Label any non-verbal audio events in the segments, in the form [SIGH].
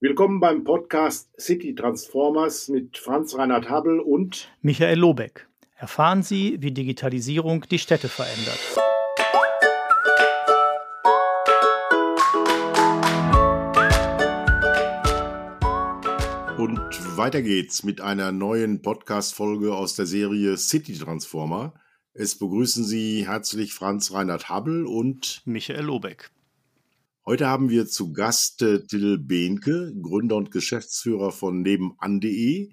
Willkommen beim Podcast City Transformers mit Franz Reinhard Habel und Michael Lobeck. Erfahren Sie, wie Digitalisierung die Städte verändert. Und weiter geht's mit einer neuen Podcast-Folge aus der Serie City Transformer. Es begrüßen Sie herzlich Franz Reinhard Habel und Michael Lobeck. Heute haben wir zu Gast äh, Till Behnke, Gründer und Geschäftsführer von nebenan.de.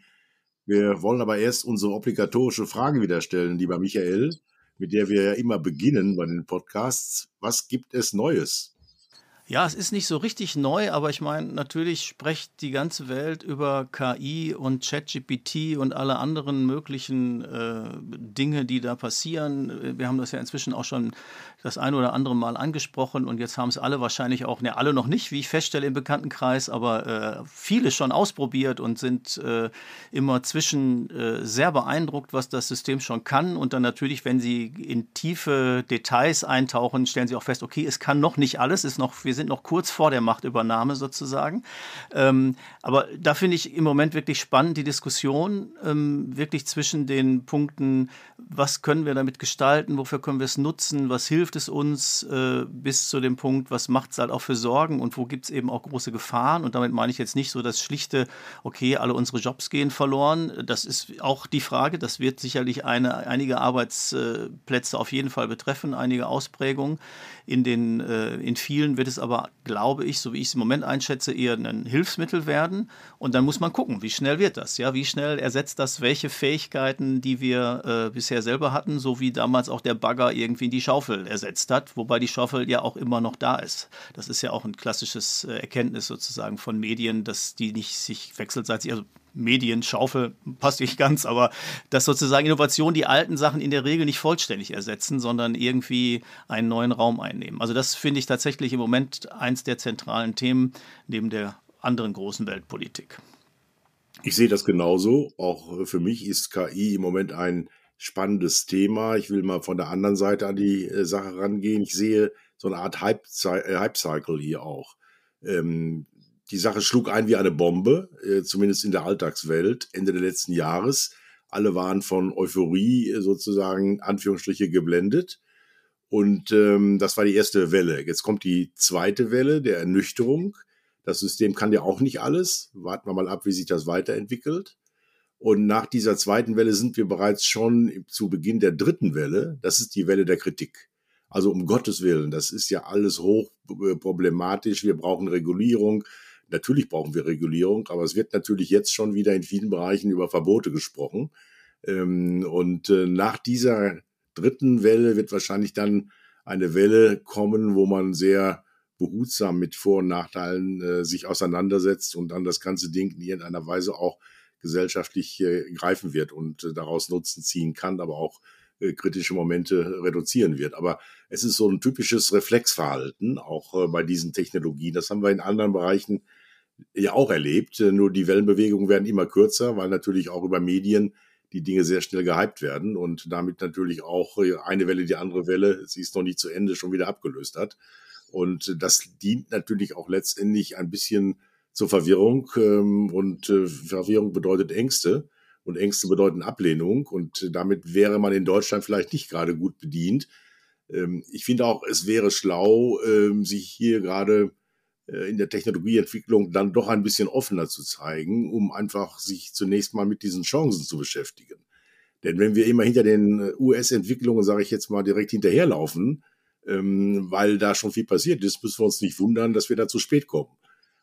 Wir wollen aber erst unsere obligatorische Frage wieder stellen, lieber Michael, mit der wir ja immer beginnen bei den Podcasts. Was gibt es Neues? Ja, es ist nicht so richtig neu, aber ich meine, natürlich spricht die ganze Welt über KI und ChatGPT und alle anderen möglichen äh, Dinge, die da passieren. Wir haben das ja inzwischen auch schon das eine oder andere Mal angesprochen und jetzt haben es alle wahrscheinlich auch, ne, alle noch nicht, wie ich feststelle im Bekanntenkreis, aber äh, viele schon ausprobiert und sind äh, immer zwischen äh, sehr beeindruckt, was das System schon kann und dann natürlich, wenn sie in tiefe Details eintauchen, stellen sie auch fest, okay, es kann noch nicht alles, ist noch, wir sind noch kurz vor der Machtübernahme sozusagen. Ähm, aber da finde ich im Moment wirklich spannend die Diskussion, ähm, wirklich zwischen den Punkten, was können wir damit gestalten, wofür können wir es nutzen, was hilft es uns, äh, bis zu dem Punkt, was macht es halt auch für Sorgen und wo gibt es eben auch große Gefahren. Und damit meine ich jetzt nicht so das schlichte, okay, alle unsere Jobs gehen verloren. Das ist auch die Frage, das wird sicherlich eine, einige Arbeitsplätze auf jeden Fall betreffen, einige Ausprägungen. In, den, äh, in vielen wird es aber, glaube ich, so wie ich es im Moment einschätze, eher ein Hilfsmittel werden. Und dann muss man gucken, wie schnell wird das? Ja, wie schnell ersetzt das welche Fähigkeiten, die wir äh, bisher selber hatten, so wie damals auch der Bagger irgendwie die Schaufel ersetzt hat, wobei die Schaufel ja auch immer noch da ist. Das ist ja auch ein klassisches äh, Erkenntnis sozusagen von Medien, dass die nicht sich wechselseitig, also Medienschaufel [LAUGHS] passt nicht ganz, aber dass sozusagen Innovationen die alten Sachen in der Regel nicht vollständig ersetzen, sondern irgendwie einen neuen Raum einnehmen. Also das finde ich tatsächlich im Moment eins der zentralen Themen neben der anderen großen Weltpolitik. Ich sehe das genauso. Auch für mich ist KI im Moment ein spannendes Thema. Ich will mal von der anderen Seite an die äh, Sache rangehen. Ich sehe so eine Art äh, Hype-Cycle hier auch. Ähm, die Sache schlug ein wie eine Bombe, äh, zumindest in der Alltagswelt, Ende des letzten Jahres. Alle waren von Euphorie äh, sozusagen Anführungsstriche geblendet. Und ähm, das war die erste Welle. Jetzt kommt die zweite Welle der Ernüchterung. Das System kann ja auch nicht alles. Warten wir mal ab, wie sich das weiterentwickelt. Und nach dieser zweiten Welle sind wir bereits schon zu Beginn der dritten Welle. Das ist die Welle der Kritik. Also um Gottes Willen, das ist ja alles hoch äh. Wir brauchen Regulierung. Natürlich brauchen wir Regulierung, aber es wird natürlich jetzt schon wieder in vielen Bereichen über Verbote gesprochen. Ähm, und äh, nach dieser dritten Welle wird wahrscheinlich dann eine Welle kommen, wo man sehr behutsam mit Vor- und Nachteilen äh, sich auseinandersetzt und dann das ganze Ding in irgendeiner Weise auch gesellschaftlich äh, greifen wird und daraus Nutzen ziehen kann, aber auch kritische Momente reduzieren wird. Aber es ist so ein typisches Reflexverhalten, auch bei diesen Technologien. Das haben wir in anderen Bereichen ja auch erlebt. Äh, nur die Wellenbewegungen werden immer kürzer, weil natürlich auch über Medien die Dinge sehr schnell gehypt werden und damit natürlich auch äh, eine Welle die andere Welle, sie ist noch nicht zu Ende, schon wieder abgelöst hat. Und das dient natürlich auch letztendlich ein bisschen zur Verwirrung. Ähm, und äh, Verwirrung bedeutet Ängste und Ängste bedeuten Ablehnung. Und damit wäre man in Deutschland vielleicht nicht gerade gut bedient. Ähm, ich finde auch, es wäre schlau, ähm, sich hier gerade äh, in der Technologieentwicklung dann doch ein bisschen offener zu zeigen, um einfach sich zunächst mal mit diesen Chancen zu beschäftigen. Denn wenn wir immer hinter den äh, US-Entwicklungen, sage ich jetzt mal, direkt hinterherlaufen, ähm, weil da schon viel passiert ist, müssen wir uns nicht wundern, dass wir da zu spät kommen.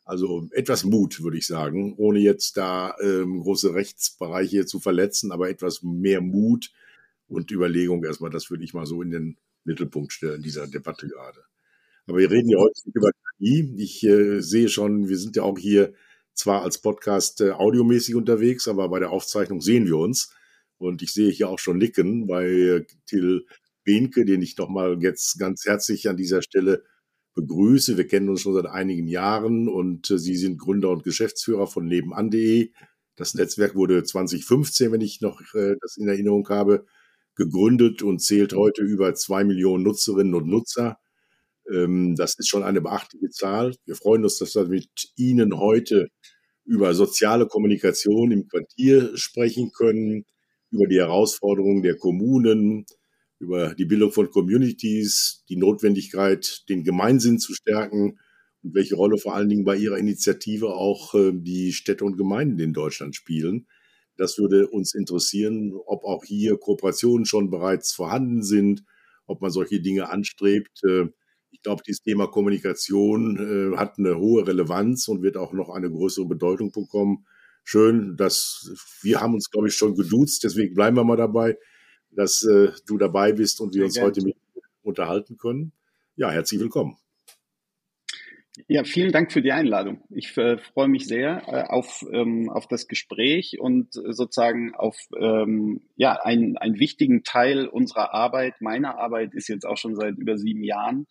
Also etwas Mut, würde ich sagen, ohne jetzt da ähm, große Rechtsbereiche zu verletzen, aber etwas mehr Mut und Überlegung erstmal, das würde ich mal so in den Mittelpunkt stellen dieser Debatte gerade. Aber wir reden ja heute über KI. Ich äh, sehe schon, wir sind ja auch hier zwar als Podcast äh, audiomäßig unterwegs, aber bei der Aufzeichnung sehen wir uns. Und ich sehe hier auch schon Nicken bei äh, Till Behnke, den ich nochmal jetzt ganz herzlich an dieser Stelle begrüße. Wir kennen uns schon seit einigen Jahren und äh, Sie sind Gründer und Geschäftsführer von nebenan.de. Das Netzwerk wurde 2015, wenn ich noch äh, das in Erinnerung habe, gegründet und zählt heute über zwei Millionen Nutzerinnen und Nutzer. Ähm, das ist schon eine beachtliche Zahl. Wir freuen uns, dass wir mit Ihnen heute über soziale Kommunikation im Quartier sprechen können, über die Herausforderungen der Kommunen, über die Bildung von Communities, die Notwendigkeit, den Gemeinsinn zu stärken und welche Rolle vor allen Dingen bei Ihrer Initiative auch äh, die Städte und Gemeinden in Deutschland spielen. Das würde uns interessieren, ob auch hier Kooperationen schon bereits vorhanden sind, ob man solche Dinge anstrebt. Äh, ich glaube, dieses Thema Kommunikation äh, hat eine hohe Relevanz und wird auch noch eine größere Bedeutung bekommen. Schön, dass wir haben uns, glaube ich, schon geduzt, deswegen bleiben wir mal dabei, dass äh, du dabei bist und wir uns heute mit unterhalten können. Ja, herzlich willkommen. Ja, vielen Dank für die Einladung. Ich äh, freue mich sehr äh, auf, ähm, auf das Gespräch und äh, sozusagen auf ähm, ja, einen, einen wichtigen Teil unserer Arbeit. Meine Arbeit ist jetzt auch schon seit über sieben Jahren,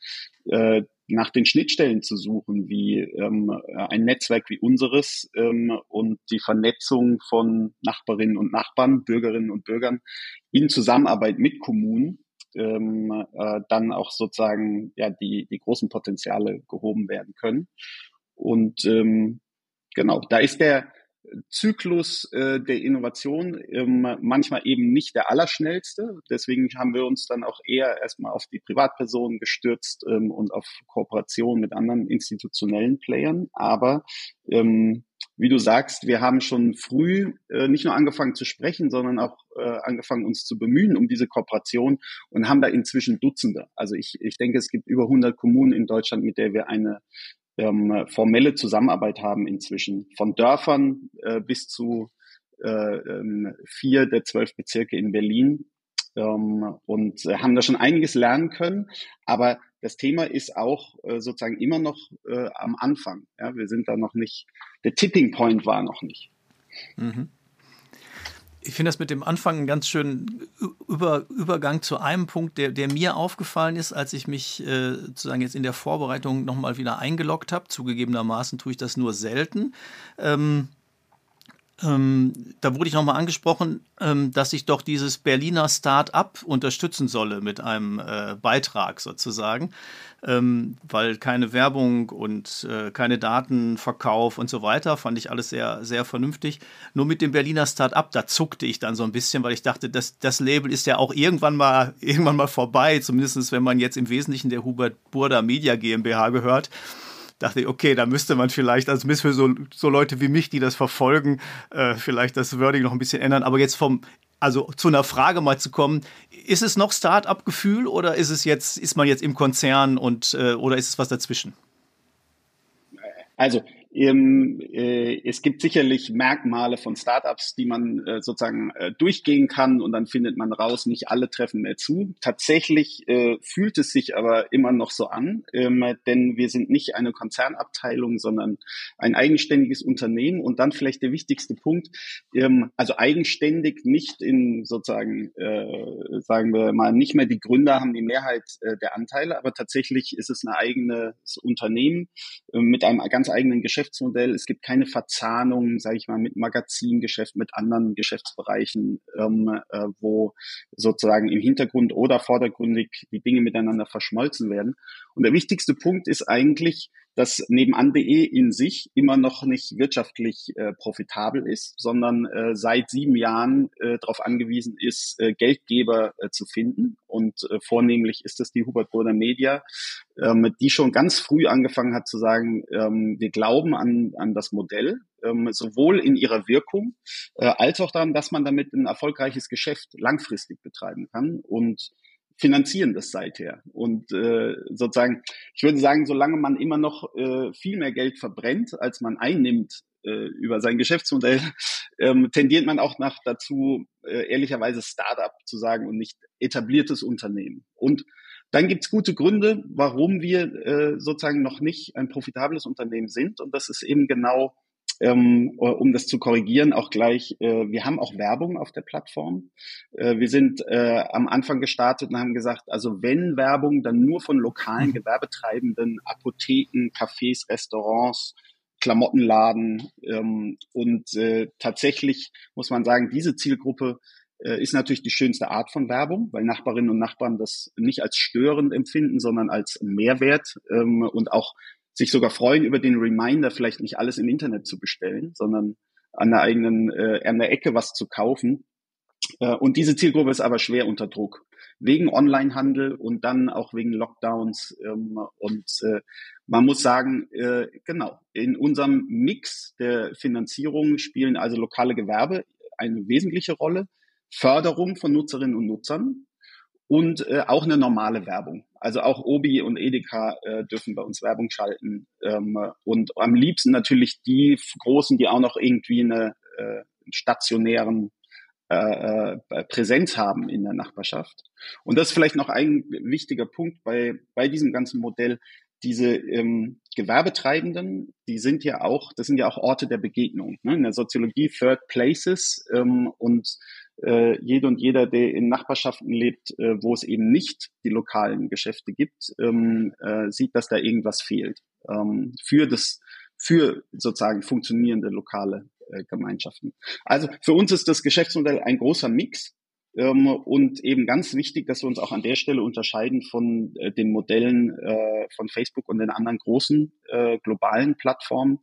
äh, nach den Schnittstellen zu suchen, wie ähm, ein Netzwerk wie unseres ähm, und die Vernetzung von Nachbarinnen und Nachbarn, Bürgerinnen und Bürgern in Zusammenarbeit mit Kommunen ähm, äh, dann auch sozusagen ja die, die großen Potenziale gehoben werden können. Und ähm, genau, da ist der Zyklus äh, der Innovation ähm, manchmal eben nicht der allerschnellste. Deswegen haben wir uns dann auch eher erstmal auf die Privatpersonen gestürzt ähm, und auf Kooperation mit anderen institutionellen Playern. Aber ähm, wie du sagst, wir haben schon früh äh, nicht nur angefangen zu sprechen, sondern auch äh, angefangen, uns zu bemühen um diese Kooperation und haben da inzwischen Dutzende. Also ich, ich denke, es gibt über 100 Kommunen in Deutschland, mit der wir eine ähm, formelle Zusammenarbeit haben inzwischen. Von Dörfern äh, bis zu äh, ähm, vier der zwölf Bezirke in Berlin ähm, und äh, haben da schon einiges lernen können. Aber das Thema ist auch äh, sozusagen immer noch äh, am Anfang. Ja, wir sind da noch nicht, der Tipping Point war noch nicht. Mhm. Ich finde das mit dem Anfang einen ganz schönen Über Übergang zu einem Punkt, der, der mir aufgefallen ist, als ich mich äh, sozusagen jetzt in der Vorbereitung nochmal wieder eingeloggt habe. Zugegebenermaßen tue ich das nur selten. Ähm, ähm, da wurde ich nochmal angesprochen, ähm, dass ich doch dieses Berliner Start-up unterstützen solle mit einem äh, Beitrag sozusagen, ähm, weil keine Werbung und äh, keine Datenverkauf und so weiter, fand ich alles sehr, sehr vernünftig. Nur mit dem Berliner Start-up, da zuckte ich dann so ein bisschen, weil ich dachte, das, das Label ist ja auch irgendwann mal, irgendwann mal vorbei, zumindest wenn man jetzt im Wesentlichen der Hubert Burda Media GmbH gehört dachte ich, okay, da müsste man vielleicht, also müssen wir so, so Leute wie mich, die das verfolgen, äh, vielleicht das Wording noch ein bisschen ändern. Aber jetzt vom, also zu einer Frage mal zu kommen, ist es noch Start-up-Gefühl oder ist es jetzt, ist man jetzt im Konzern und äh, oder ist es was dazwischen? Also es gibt sicherlich Merkmale von Startups, die man äh, sozusagen äh, durchgehen kann und dann findet man raus, nicht alle treffen mehr zu. Tatsächlich äh, fühlt es sich aber immer noch so an, ähm, denn wir sind nicht eine Konzernabteilung, sondern ein eigenständiges Unternehmen und dann vielleicht der wichtigste Punkt, ähm, also eigenständig nicht in sozusagen, äh, sagen wir mal, nicht mehr die Gründer haben die Mehrheit äh, der Anteile, aber tatsächlich ist es ein eigenes Unternehmen äh, mit einem ganz eigenen Geschäft Geschäftsmodell. Es gibt keine Verzahnung, sage ich mal, mit Magazingeschäft, mit anderen Geschäftsbereichen, ähm, äh, wo sozusagen im Hintergrund oder vordergründig die Dinge miteinander verschmolzen werden. Und der wichtigste Punkt ist eigentlich, dass nebenan.de in sich immer noch nicht wirtschaftlich äh, profitabel ist, sondern äh, seit sieben Jahren äh, darauf angewiesen ist, äh, Geldgeber äh, zu finden. Und äh, vornehmlich ist es die Hubert Burda Media, ähm, die schon ganz früh angefangen hat zu sagen, ähm, wir glauben an, an das Modell, ähm, sowohl in ihrer Wirkung äh, als auch daran, dass man damit ein erfolgreiches Geschäft langfristig betreiben kann. Und finanzieren das seither. Und äh, sozusagen, ich würde sagen, solange man immer noch äh, viel mehr Geld verbrennt, als man einnimmt äh, über sein Geschäftsmodell, [LAUGHS] ähm, tendiert man auch nach dazu, äh, ehrlicherweise Startup zu sagen und nicht etabliertes Unternehmen. Und dann gibt's gute Gründe, warum wir äh, sozusagen noch nicht ein profitables Unternehmen sind. Und das ist eben genau ähm, um das zu korrigieren, auch gleich, äh, wir haben auch Werbung auf der Plattform. Äh, wir sind äh, am Anfang gestartet und haben gesagt, also wenn Werbung, dann nur von lokalen mhm. Gewerbetreibenden, Apotheken, Cafés, Restaurants, Klamottenladen. Ähm, und äh, tatsächlich muss man sagen, diese Zielgruppe äh, ist natürlich die schönste Art von Werbung, weil Nachbarinnen und Nachbarn das nicht als störend empfinden, sondern als Mehrwert ähm, und auch sich sogar freuen über den Reminder, vielleicht nicht alles im Internet zu bestellen, sondern an der eigenen, äh, an der Ecke was zu kaufen. Äh, und diese Zielgruppe ist aber schwer unter Druck. Wegen Onlinehandel und dann auch wegen Lockdowns. Ähm, und äh, man muss sagen, äh, genau, in unserem Mix der Finanzierung spielen also lokale Gewerbe eine wesentliche Rolle. Förderung von Nutzerinnen und Nutzern und äh, auch eine normale Werbung. Also auch Obi und Edeka äh, dürfen bei uns Werbung schalten ähm, und am liebsten natürlich die großen, die auch noch irgendwie eine äh, stationären äh, äh, Präsenz haben in der Nachbarschaft. Und das ist vielleicht noch ein wichtiger Punkt bei, bei diesem ganzen Modell. Diese ähm, Gewerbetreibenden, die sind ja auch, das sind ja auch Orte der Begegnung. Ne? In der Soziologie Third Places ähm, und äh, jede und jeder, der in Nachbarschaften lebt, äh, wo es eben nicht die lokalen Geschäfte gibt, ähm, äh, sieht, dass da irgendwas fehlt ähm, für das für sozusagen funktionierende lokale äh, Gemeinschaften. Also für uns ist das Geschäftsmodell ein großer Mix und eben ganz wichtig, dass wir uns auch an der Stelle unterscheiden von äh, den Modellen äh, von Facebook und den anderen großen äh, globalen Plattformen,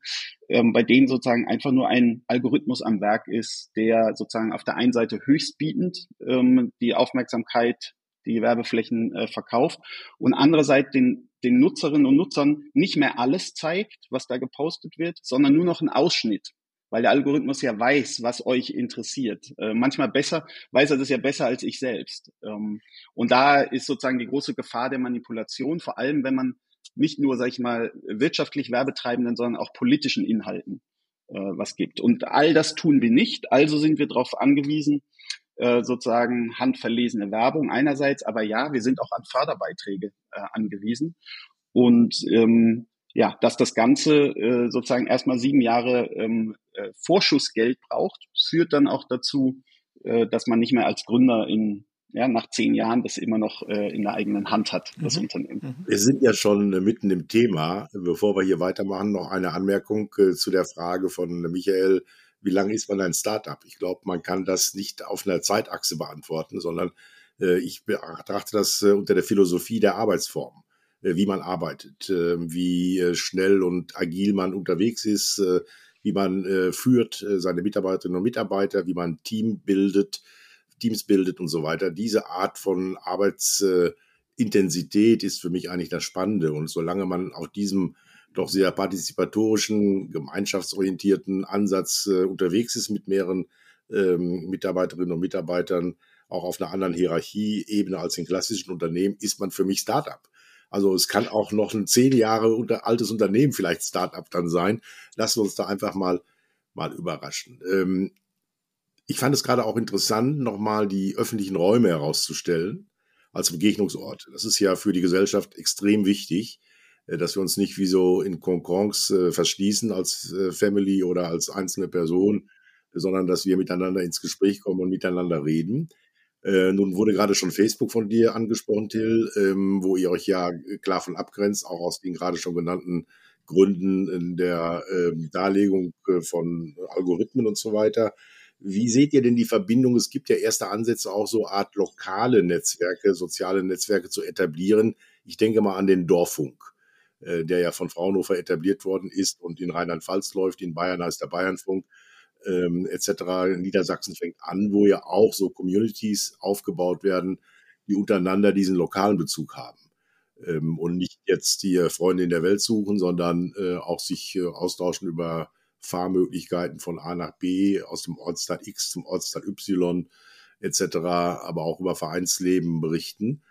ähm, bei denen sozusagen einfach nur ein Algorithmus am Werk ist, der sozusagen auf der einen Seite höchstbietend ähm, die Aufmerksamkeit die Werbeflächen äh, verkauft und andererseits den, den Nutzerinnen und Nutzern nicht mehr alles zeigt, was da gepostet wird, sondern nur noch einen Ausschnitt weil der Algorithmus ja weiß, was euch interessiert. Äh, manchmal besser, weiß er das ja besser als ich selbst. Ähm, und da ist sozusagen die große Gefahr der Manipulation, vor allem wenn man nicht nur, sag ich mal, wirtschaftlich Werbetreibenden, sondern auch politischen Inhalten äh, was gibt. Und all das tun wir nicht. Also sind wir darauf angewiesen, äh, sozusagen handverlesene Werbung einerseits, aber ja, wir sind auch an Förderbeiträge äh, angewiesen. Und ähm, ja, dass das Ganze äh, sozusagen erstmal sieben Jahre ähm, äh, Vorschussgeld braucht, führt dann auch dazu, äh, dass man nicht mehr als Gründer in ja, nach zehn Jahren das immer noch äh, in der eigenen Hand hat, das mhm. Unternehmen. Mhm. Wir sind ja schon äh, mitten im Thema. Bevor wir hier weitermachen, noch eine Anmerkung äh, zu der Frage von Michael, wie lange ist man ein Startup? Ich glaube, man kann das nicht auf einer Zeitachse beantworten, sondern äh, ich betrachte das äh, unter der Philosophie der Arbeitsform. Äh, wie man arbeitet, wie äh, schnell und agil man unterwegs ist, äh, wie man führt seine Mitarbeiterinnen und Mitarbeiter, wie man Team bildet, Teams bildet und so weiter. Diese Art von Arbeitsintensität ist für mich eigentlich das Spannende. Und solange man auf diesem doch sehr partizipatorischen, gemeinschaftsorientierten Ansatz unterwegs ist mit mehreren ähm, Mitarbeiterinnen und Mitarbeitern, auch auf einer anderen Hierarchieebene als in klassischen Unternehmen, ist man für mich Startup. Also es kann auch noch ein zehn Jahre unter, altes Unternehmen vielleicht Startup dann sein. Lassen wir uns da einfach mal, mal überraschen. Ähm, ich fand es gerade auch interessant, nochmal die öffentlichen Räume herauszustellen als Begegnungsort. Das ist ja für die Gesellschaft extrem wichtig, äh, dass wir uns nicht wie so in Konkons äh, verschließen als äh, Family oder als einzelne Person, sondern dass wir miteinander ins Gespräch kommen und miteinander reden. Äh, nun wurde gerade schon Facebook von dir angesprochen, Till, ähm, wo ihr euch ja klar von abgrenzt, auch aus den gerade schon genannten Gründen in der ähm, Darlegung äh, von Algorithmen und so weiter. Wie seht ihr denn die Verbindung? Es gibt ja erste Ansätze, auch so Art lokale Netzwerke, soziale Netzwerke zu etablieren. Ich denke mal an den Dorffunk, äh, der ja von Fraunhofer etabliert worden ist und in Rheinland-Pfalz läuft. In Bayern heißt der Bayernfunk ähm, etc. Niedersachsen fängt an, wo ja auch so Communities aufgebaut werden, die untereinander diesen lokalen Bezug haben. Ähm, und nicht jetzt die Freunde in der Welt suchen, sondern äh, auch sich äh, austauschen über Fahrmöglichkeiten von A nach B, aus dem Ortsteil X zum Ortsteil Y etc., aber auch über Vereinsleben berichten.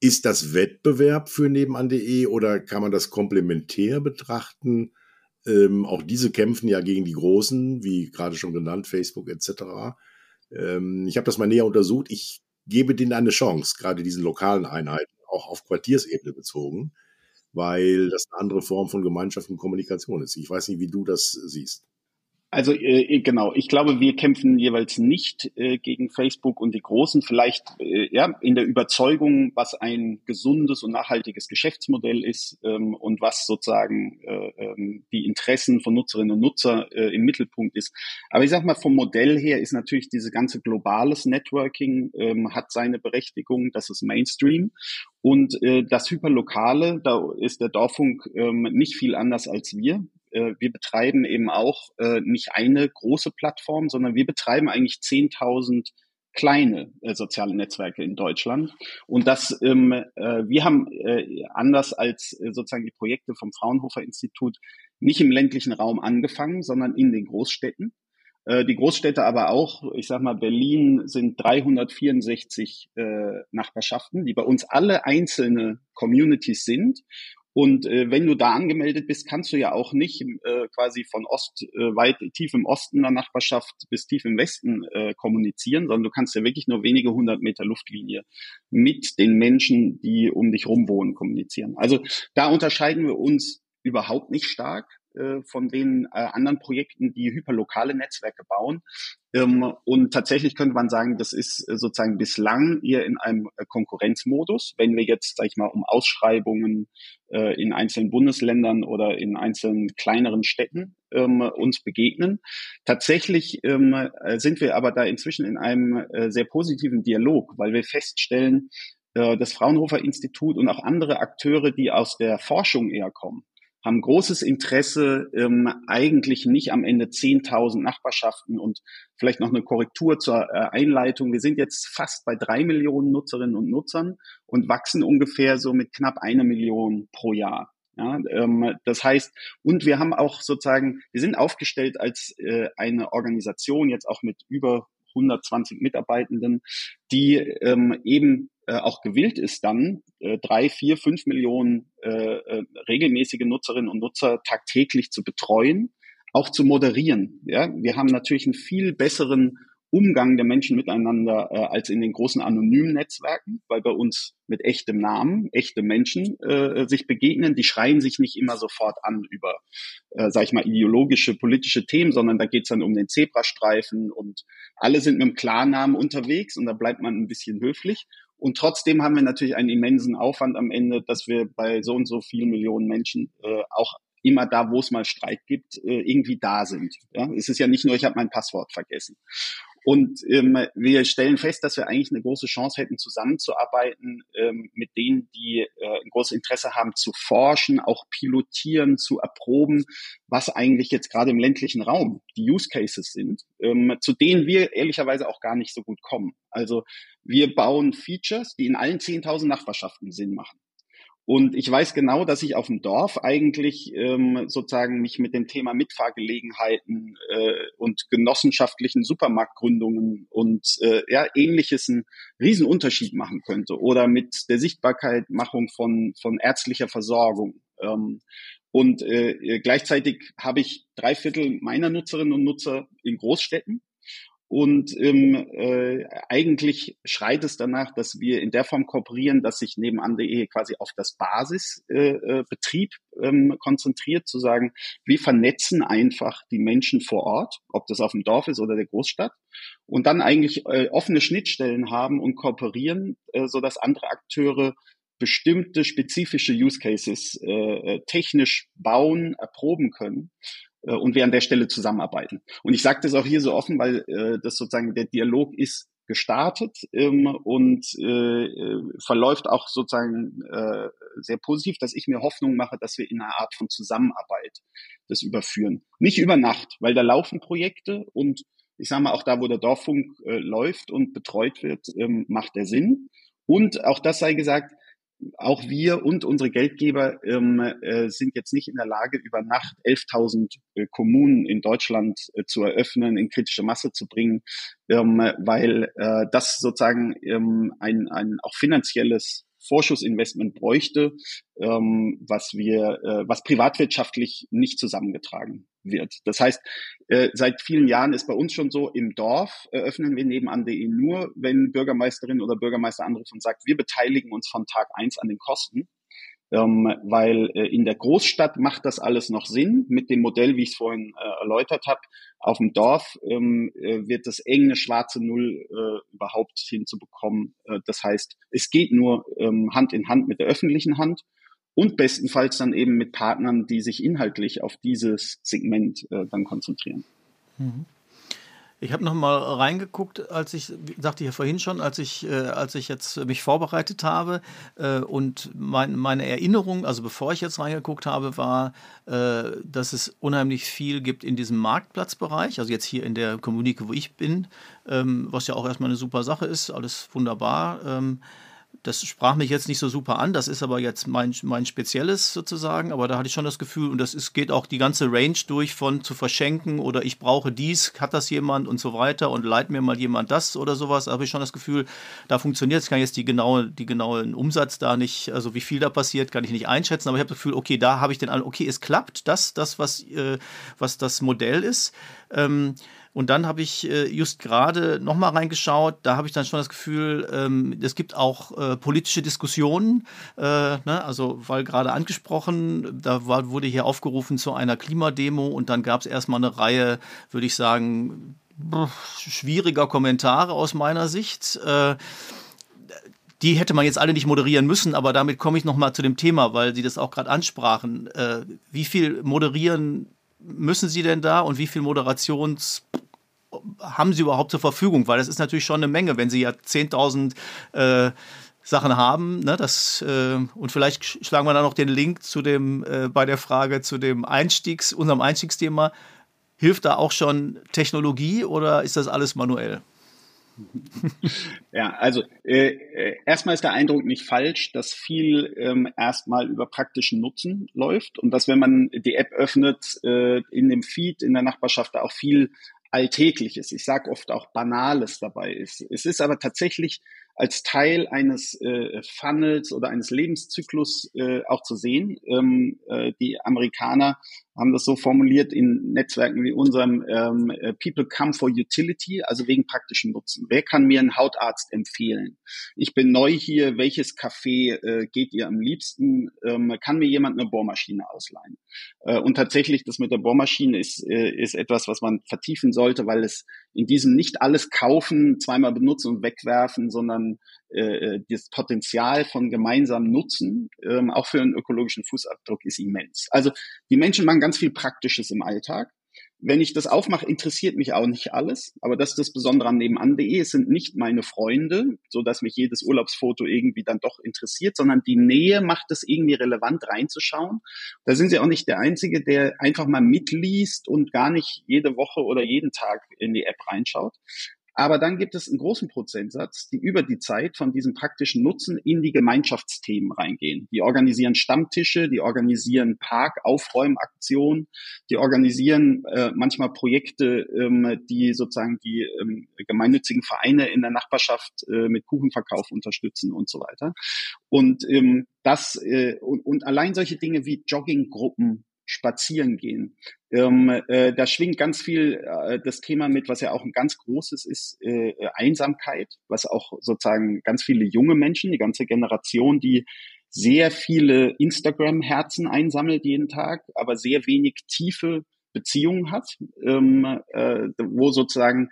Ist das Wettbewerb für nebenan.de oder kann man das komplementär betrachten? Ähm, auch diese kämpfen ja gegen die Großen, wie gerade schon genannt, Facebook etc. Ähm, ich habe das mal näher untersucht. Ich gebe denen eine Chance, gerade diesen lokalen Einheiten, auch auf Quartiersebene bezogen, weil das eine andere Form von Gemeinschaft und Kommunikation ist. Ich weiß nicht, wie du das siehst. Also äh, genau, ich glaube, wir kämpfen jeweils nicht äh, gegen Facebook und die Großen, vielleicht äh, ja in der Überzeugung, was ein gesundes und nachhaltiges Geschäftsmodell ist ähm, und was sozusagen äh, ähm, die Interessen von Nutzerinnen und Nutzer äh, im Mittelpunkt ist. Aber ich sag mal, vom Modell her ist natürlich diese ganze globales Networking ähm, hat seine Berechtigung, das ist Mainstream. Und äh, das Hyperlokale, da ist der Dorfunk ähm, nicht viel anders als wir äh, wir betreiben eben auch äh, nicht eine große Plattform, sondern wir betreiben eigentlich 10.000 kleine äh, soziale Netzwerke in Deutschland. Und das, ähm, äh, wir haben äh, anders als äh, sozusagen die Projekte vom Fraunhofer Institut nicht im ländlichen Raum angefangen, sondern in den Großstädten. Äh, die Großstädte aber auch, ich sag mal, Berlin sind 364 äh, Nachbarschaften, die bei uns alle einzelne Communities sind. Und äh, wenn du da angemeldet bist, kannst du ja auch nicht äh, quasi von Ost äh, weit tief im Osten der Nachbarschaft bis tief im Westen äh, kommunizieren, sondern du kannst ja wirklich nur wenige hundert Meter Luftlinie mit den Menschen, die um dich rum wohnen, kommunizieren. Also da unterscheiden wir uns überhaupt nicht stark von den äh, anderen Projekten, die hyperlokale Netzwerke bauen. Ähm, und tatsächlich könnte man sagen, das ist äh, sozusagen bislang eher in einem äh, Konkurrenzmodus. Wenn wir jetzt, sag ich mal, um Ausschreibungen äh, in einzelnen Bundesländern oder in einzelnen kleineren Städten ähm, uns begegnen. Tatsächlich ähm, äh, sind wir aber da inzwischen in einem sehr positiven Dialog, weil wir feststellen, das Fraunhofer Institut und auch andere Akteure, die aus der Forschung eher kommen, haben großes Interesse, ähm, eigentlich nicht am Ende 10.000 Nachbarschaften und vielleicht noch eine Korrektur zur äh, Einleitung. Wir sind jetzt fast bei drei Millionen Nutzerinnen und Nutzern und wachsen ungefähr so mit knapp einer Million pro Jahr. Ja, ähm, das heißt, und wir haben auch sozusagen, wir sind aufgestellt als äh, eine Organisation jetzt auch mit über 120 Mitarbeitenden, die ähm, eben äh, auch gewillt ist, dann äh, drei, vier, fünf Millionen äh, äh, regelmäßige Nutzerinnen und Nutzer tagtäglich zu betreuen, auch zu moderieren. Ja, wir haben natürlich einen viel besseren Umgang der Menschen miteinander äh, als in den großen anonymen Netzwerken, weil bei uns mit echtem Namen echte Menschen äh, sich begegnen. Die schreien sich nicht immer sofort an über, äh, sag ich mal, ideologische, politische Themen, sondern da geht's dann um den Zebrastreifen und alle sind mit dem Klarnamen unterwegs und da bleibt man ein bisschen höflich. Und trotzdem haben wir natürlich einen immensen Aufwand am Ende, dass wir bei so und so vielen Millionen Menschen äh, auch immer da, wo es mal Streit gibt, äh, irgendwie da sind. Ja? Es ist ja nicht nur, ich habe mein Passwort vergessen. Und ähm, wir stellen fest, dass wir eigentlich eine große Chance hätten, zusammenzuarbeiten ähm, mit denen, die äh, ein großes Interesse haben, zu forschen, auch pilotieren, zu erproben, was eigentlich jetzt gerade im ländlichen Raum die Use Cases sind, ähm, zu denen wir ehrlicherweise auch gar nicht so gut kommen. Also wir bauen Features, die in allen 10.000 Nachbarschaften Sinn machen. Und ich weiß genau, dass ich auf dem Dorf eigentlich ähm, sozusagen mich mit dem Thema Mitfahrgelegenheiten äh, und genossenschaftlichen Supermarktgründungen und äh, ja, ähnliches einen Riesenunterschied machen könnte. Oder mit der Sichtbarkeitmachung von, von ärztlicher Versorgung. Ähm, und äh, gleichzeitig habe ich drei Viertel meiner Nutzerinnen und Nutzer in Großstädten und ähm, äh, eigentlich schreit es danach, dass wir in der Form kooperieren, dass sich nebenan.de quasi auf das Basisbetrieb äh, äh ähm, konzentriert, zu sagen, wir vernetzen einfach die Menschen vor Ort, ob das auf dem Dorf ist oder der Großstadt, und dann eigentlich äh, offene Schnittstellen haben und kooperieren, äh, so dass andere Akteure bestimmte spezifische Use Cases äh, äh technisch bauen, erproben können äh, und wir an der Stelle zusammenarbeiten. Und ich sage das auch hier so offen, weil äh, das sozusagen der Dialog ist gestartet ähm, und äh, äh, verläuft auch sozusagen äh, sehr positiv, dass ich mir Hoffnung mache, dass wir in einer Art von Zusammenarbeit das überführen. Nicht über Nacht, weil da laufen Projekte und ich sage mal, auch da, wo der Dorffunk äh, läuft und betreut wird, ähm, macht der Sinn. Und auch das sei gesagt, auch wir und unsere Geldgeber ähm, äh, sind jetzt nicht in der Lage, über Nacht 11.000 äh, Kommunen in Deutschland äh, zu eröffnen, in kritische Masse zu bringen, ähm, weil äh, das sozusagen ähm, ein, ein auch finanzielles Vorschussinvestment bräuchte, ähm, was wir, äh, was privatwirtschaftlich nicht zusammengetragen wird. Das heißt, äh, seit vielen Jahren ist bei uns schon so, im Dorf eröffnen wir nebenan.de nur, wenn Bürgermeisterin oder Bürgermeister anruft und sagt, wir beteiligen uns von Tag eins an den Kosten ähm, weil äh, in der Großstadt macht das alles noch Sinn mit dem Modell, wie ich es vorhin äh, erläutert habe. Auf dem Dorf ähm, äh, wird das eng eine schwarze Null äh, überhaupt hinzubekommen. Äh, das heißt, es geht nur ähm, Hand in Hand mit der öffentlichen Hand und bestenfalls dann eben mit Partnern, die sich inhaltlich auf dieses Segment äh, dann konzentrieren. Mhm. Ich habe noch mal reingeguckt, als ich sagte ja vorhin schon, als ich äh, als ich jetzt mich vorbereitet habe äh, und mein, meine Erinnerung, also bevor ich jetzt reingeguckt habe, war, äh, dass es unheimlich viel gibt in diesem Marktplatzbereich, also jetzt hier in der Kommunike, wo ich bin, ähm, was ja auch erstmal eine super Sache ist, alles wunderbar. Ähm, das sprach mich jetzt nicht so super an, das ist aber jetzt mein, mein spezielles sozusagen, aber da hatte ich schon das Gefühl, und das ist, geht auch die ganze Range durch von zu verschenken oder ich brauche dies, hat das jemand und so weiter und leiht mir mal jemand das oder sowas, da habe ich schon das Gefühl, da funktioniert es, kann jetzt die genaue, die genauen Umsatz da nicht, also wie viel da passiert, kann ich nicht einschätzen, aber ich habe das Gefühl, okay, da habe ich den, okay, es klappt, das, das, was, äh, was das Modell ist. Ähm, und dann habe ich äh, just gerade nochmal reingeschaut, da habe ich dann schon das Gefühl, ähm, es gibt auch äh, politische Diskussionen, äh, ne? also weil gerade angesprochen, da war, wurde hier aufgerufen zu einer Klimademo und dann gab es erstmal eine Reihe, würde ich sagen, schwieriger Kommentare aus meiner Sicht. Äh, die hätte man jetzt alle nicht moderieren müssen, aber damit komme ich nochmal zu dem Thema, weil Sie das auch gerade ansprachen. Äh, wie viel moderieren müssen Sie denn da und wie viel Moderations haben Sie überhaupt zur Verfügung? Weil das ist natürlich schon eine Menge, wenn Sie ja 10.000 äh, Sachen haben. Ne? Das, äh, und vielleicht schlagen wir dann noch den Link zu dem, äh, bei der Frage zu dem Einstiegs, unserem Einstiegsthema. Hilft da auch schon Technologie oder ist das alles manuell? [LAUGHS] Ja, also äh, äh, erstmal ist der Eindruck nicht falsch, dass viel ähm, erstmal über praktischen Nutzen läuft und dass wenn man die App öffnet, äh, in dem Feed in der Nachbarschaft auch viel Alltägliches, ich sage oft auch Banales dabei ist. Es ist aber tatsächlich als Teil eines äh, Funnels oder eines Lebenszyklus äh, auch zu sehen. Ähm, äh, die Amerikaner haben das so formuliert in Netzwerken wie unserem ähm, äh, People come for utility, also wegen praktischen Nutzen. Wer kann mir einen Hautarzt empfehlen? Ich bin neu hier, welches Café äh, geht ihr am liebsten? Ähm, kann mir jemand eine Bohrmaschine ausleihen? Äh, und tatsächlich, das mit der Bohrmaschine ist, äh, ist etwas, was man vertiefen sollte, weil es in diesem nicht alles kaufen, zweimal benutzen und wegwerfen, sondern äh, äh, das Potenzial von gemeinsamen Nutzen, ähm, auch für einen ökologischen Fußabdruck, ist immens. Also die Menschen machen ganz viel Praktisches im Alltag. Wenn ich das aufmache, interessiert mich auch nicht alles, aber das ist das Besondere an nebenan.de. Es sind nicht meine Freunde, so dass mich jedes Urlaubsfoto irgendwie dann doch interessiert, sondern die Nähe macht es irgendwie relevant reinzuschauen. Da sind Sie auch nicht der Einzige, der einfach mal mitliest und gar nicht jede Woche oder jeden Tag in die App reinschaut. Aber dann gibt es einen großen Prozentsatz, die über die Zeit von diesem praktischen Nutzen in die Gemeinschaftsthemen reingehen. Die organisieren Stammtische, die organisieren Parkaufräumaktionen, die organisieren äh, manchmal Projekte, ähm, die sozusagen die ähm, gemeinnützigen Vereine in der Nachbarschaft äh, mit Kuchenverkauf unterstützen und so weiter. Und ähm, das äh, und, und allein solche Dinge wie Jogginggruppen spazieren gehen. Ähm, äh, da schwingt ganz viel äh, das Thema mit, was ja auch ein ganz großes ist, äh, Einsamkeit, was auch sozusagen ganz viele junge Menschen, die ganze Generation, die sehr viele Instagram-Herzen einsammelt jeden Tag, aber sehr wenig tiefe Beziehungen hat, ähm, äh, wo sozusagen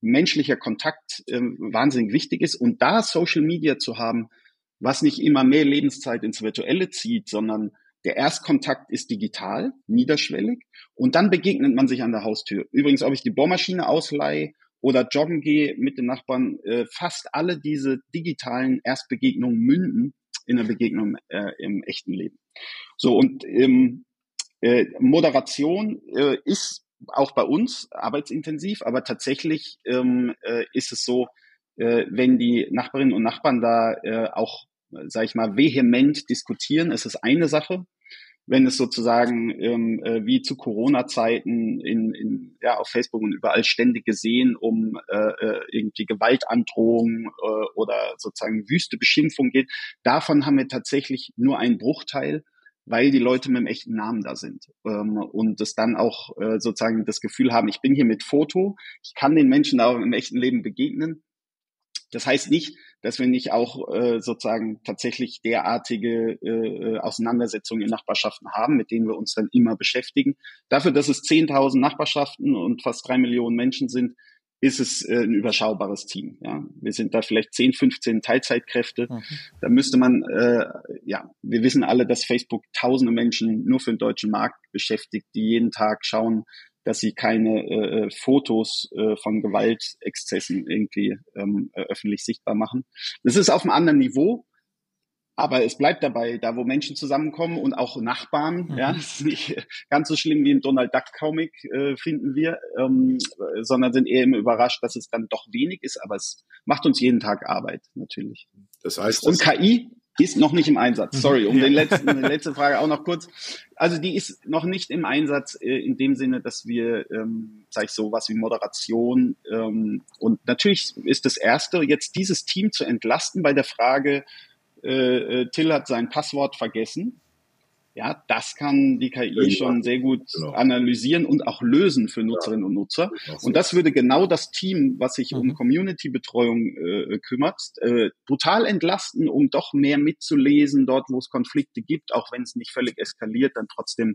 menschlicher Kontakt äh, wahnsinnig wichtig ist. Und da Social Media zu haben, was nicht immer mehr Lebenszeit ins Virtuelle zieht, sondern der Erstkontakt ist digital, niederschwellig, und dann begegnet man sich an der Haustür. Übrigens, ob ich die Bohrmaschine ausleihe oder joggen gehe mit den Nachbarn, äh, fast alle diese digitalen Erstbegegnungen münden in der Begegnung äh, im echten Leben. So, und ähm, äh, Moderation äh, ist auch bei uns arbeitsintensiv, aber tatsächlich ähm, äh, ist es so, äh, wenn die Nachbarinnen und Nachbarn da äh, auch sage ich mal, vehement diskutieren, ist es eine Sache. Wenn es sozusagen ähm, äh, wie zu Corona-Zeiten in, in, ja, auf Facebook und überall ständig gesehen um äh, äh, irgendwie Gewaltandrohungen äh, oder sozusagen wüste Beschimpfung geht, davon haben wir tatsächlich nur einen Bruchteil, weil die Leute mit dem echten Namen da sind ähm, und das dann auch äh, sozusagen das Gefühl haben, ich bin hier mit Foto, ich kann den Menschen auch im echten Leben begegnen das heißt nicht, dass wir nicht auch äh, sozusagen tatsächlich derartige äh, äh Auseinandersetzungen in Nachbarschaften haben, mit denen wir uns dann immer beschäftigen. Dafür, dass es 10.000 Nachbarschaften und fast drei Millionen Menschen sind, ist es äh, ein überschaubares Team. Ja. Wir sind da vielleicht 10, 15 Teilzeitkräfte. Mhm. Da müsste man, äh, ja, wir wissen alle, dass Facebook tausende Menschen nur für den deutschen Markt beschäftigt, die jeden Tag schauen, dass sie keine äh, äh Fotos äh, von Gewaltexzessen irgendwie ähm, äh, öffentlich sichtbar machen. Das ist auf einem anderen Niveau, aber es bleibt dabei, da wo Menschen zusammenkommen und auch Nachbarn, mhm. ja, ist [LAUGHS] nicht ganz so schlimm wie im Donald Duck Comic, äh, finden wir, ähm, sondern sind eher immer überrascht, dass es dann doch wenig ist, aber es macht uns jeden Tag Arbeit, natürlich. Das heißt, und KI ist noch nicht im Einsatz. Mhm. Sorry, um den letzten, die letzte Frage auch noch kurz. Also die ist noch nicht im Einsatz äh, in dem Sinne, dass wir, ähm, sag ich so, was wie Moderation ähm, und natürlich ist das erste jetzt dieses Team zu entlasten bei der Frage, äh, äh, Till hat sein Passwort vergessen. Ja, das kann die KI ja, schon sehr gut genau. analysieren und auch lösen für Nutzerinnen ja. und Nutzer. Und das würde genau das Team, was sich mhm. um Community-Betreuung äh, kümmert, äh, brutal entlasten, um doch mehr mitzulesen, dort wo es Konflikte gibt, auch wenn es nicht völlig eskaliert, dann trotzdem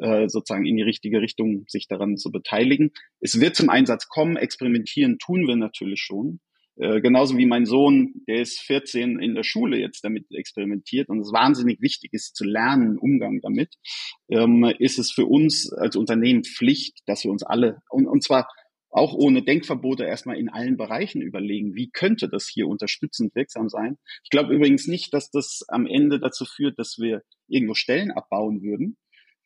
äh, sozusagen in die richtige Richtung sich daran zu beteiligen. Es wird zum Einsatz kommen, experimentieren tun wir natürlich schon. Äh, genauso wie mein Sohn, der ist 14 in der Schule jetzt damit experimentiert und es wahnsinnig wichtig ist zu lernen, Umgang damit, ähm, ist es für uns als Unternehmen Pflicht, dass wir uns alle, und, und zwar auch ohne Denkverbote erstmal in allen Bereichen überlegen, wie könnte das hier unterstützend wirksam sein. Ich glaube übrigens nicht, dass das am Ende dazu führt, dass wir irgendwo Stellen abbauen würden.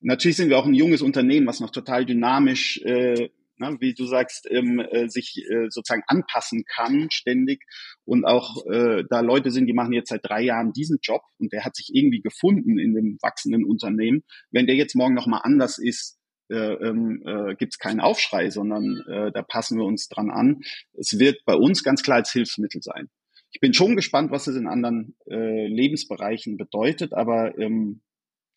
Natürlich sind wir auch ein junges Unternehmen, was noch total dynamisch äh, ne, wie du sagst, ähm, äh, sich äh, sozusagen anpassen kann ständig und auch äh, da Leute sind, die machen jetzt seit drei Jahren diesen Job und der hat sich irgendwie gefunden in dem wachsenden Unternehmen. Wenn der jetzt morgen nochmal anders ist, äh, ähm, äh, gibt es keinen Aufschrei, sondern äh, da passen wir uns dran an. Es wird bei uns ganz klar als Hilfsmittel sein. Ich bin schon gespannt, was es in anderen äh, Lebensbereichen bedeutet, aber ähm,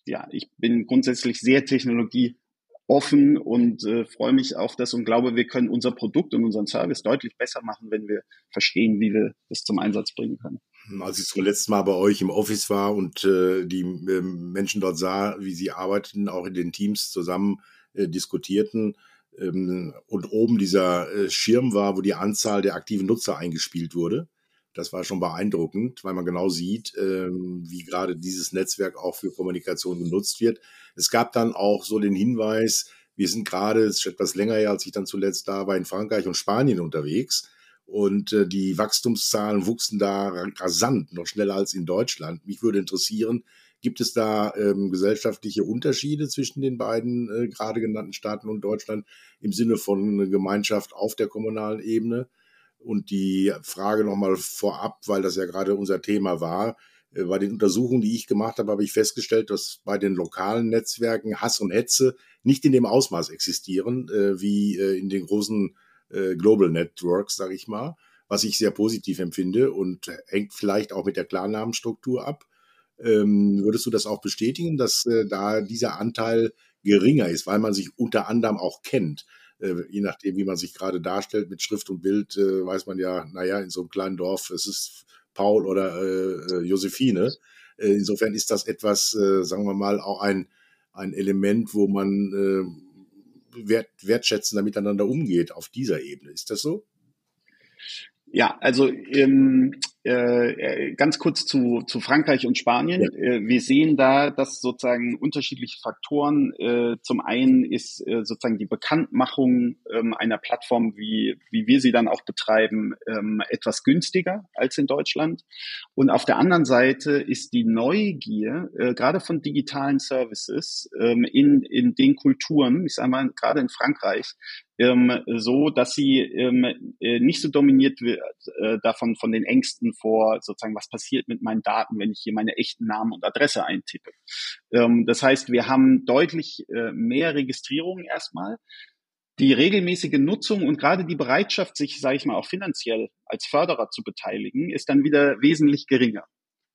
ja, ich bin grundsätzlich sehr technologie offen und äh, freue mich auf das und glaube, wir können unser Produkt und unseren Service deutlich besser machen, wenn wir verstehen, wie wir das zum Einsatz bringen können. Als ich zuletzt mal bei euch im Office war und äh, die äh, Menschen dort sah, wie sie arbeiteten, auch in den Teams zusammen äh, diskutierten ähm, und oben dieser äh, Schirm war, wo die Anzahl der aktiven Nutzer eingespielt wurde, das war schon beeindruckend, weil man genau sieht, ähm, wie gerade dieses Netzwerk auch für Kommunikation genutzt wird. Es gab dann auch so den Hinweis, wir sind gerade, es ist etwas länger her, als ich dann zuletzt da war, in Frankreich und Spanien unterwegs. Und äh, die Wachstumszahlen wuchsen da rasant, noch schneller als in Deutschland. Mich würde interessieren, gibt es da ähm, gesellschaftliche Unterschiede zwischen den beiden äh, gerade genannten Staaten und Deutschland im Sinne von Gemeinschaft auf der kommunalen Ebene? Und die Frage nochmal vorab, weil das ja gerade unser Thema war. Äh, bei den Untersuchungen, die ich gemacht habe, habe ich festgestellt, dass bei den lokalen Netzwerken Hass und Hetze nicht in dem Ausmaß existieren äh, wie äh, in den großen Global Networks, sage ich mal, was ich sehr positiv empfinde und hängt vielleicht auch mit der Klarnamenstruktur ab. Ähm, würdest du das auch bestätigen, dass da dieser Anteil geringer ist, weil man sich unter anderem auch kennt? Äh, je nachdem, wie man sich gerade darstellt mit Schrift und Bild, äh, weiß man ja, naja, in so einem kleinen Dorf, es ist Paul oder äh, äh Josephine. Insofern ist das etwas, sagen wir mal, auch ein, ein Element, wo man wert, wertschätzender miteinander umgeht auf dieser Ebene. Ist das so? Ja, also ähm, äh, ganz kurz zu, zu Frankreich und Spanien. Ja. Äh, wir sehen da, dass sozusagen unterschiedliche Faktoren. Äh, zum einen ist äh, sozusagen die Bekanntmachung ähm, einer Plattform, wie, wie wir sie dann auch betreiben, ähm, etwas günstiger als in Deutschland. Und auf der anderen Seite ist die Neugier, äh, gerade von digitalen Services ähm, in, in den Kulturen, ich sage mal gerade in Frankreich, ähm, so, dass sie ähm, äh, nicht so dominiert wird äh, davon von den Ängsten vor sozusagen, was passiert mit meinen Daten, wenn ich hier meine echten Namen und Adresse eintippe. Ähm, das heißt, wir haben deutlich äh, mehr Registrierungen erstmal. Die regelmäßige Nutzung und gerade die Bereitschaft, sich, sage ich mal, auch finanziell als Förderer zu beteiligen, ist dann wieder wesentlich geringer.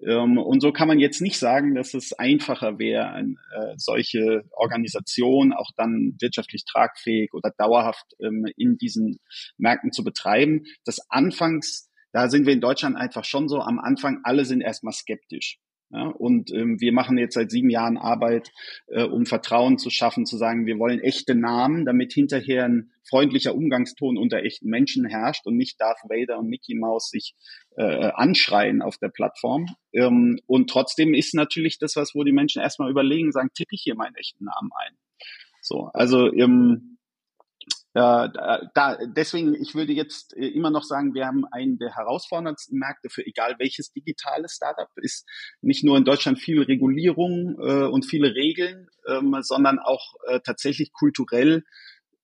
Ähm, und so kann man jetzt nicht sagen, dass es einfacher wäre, eine äh, solche Organisation auch dann wirtschaftlich tragfähig oder dauerhaft ähm, in diesen Märkten zu betreiben. Das anfangs da sind wir in Deutschland einfach schon so am Anfang, alle sind erstmal skeptisch. Ja, und ähm, wir machen jetzt seit sieben Jahren Arbeit, äh, um Vertrauen zu schaffen, zu sagen, wir wollen echte Namen, damit hinterher ein freundlicher Umgangston unter echten Menschen herrscht und nicht Darth Vader und Mickey Mouse sich äh, anschreien auf der Plattform. Ähm, und trotzdem ist natürlich das was, wo die Menschen erstmal überlegen, sagen, tippe ich hier meinen echten Namen ein. So, also ähm, äh, da, deswegen, ich würde jetzt äh, immer noch sagen, wir haben einen der herausforderndsten Märkte für egal welches digitales Startup. Ist nicht nur in Deutschland viel Regulierung äh, und viele Regeln, ähm, sondern auch äh, tatsächlich kulturell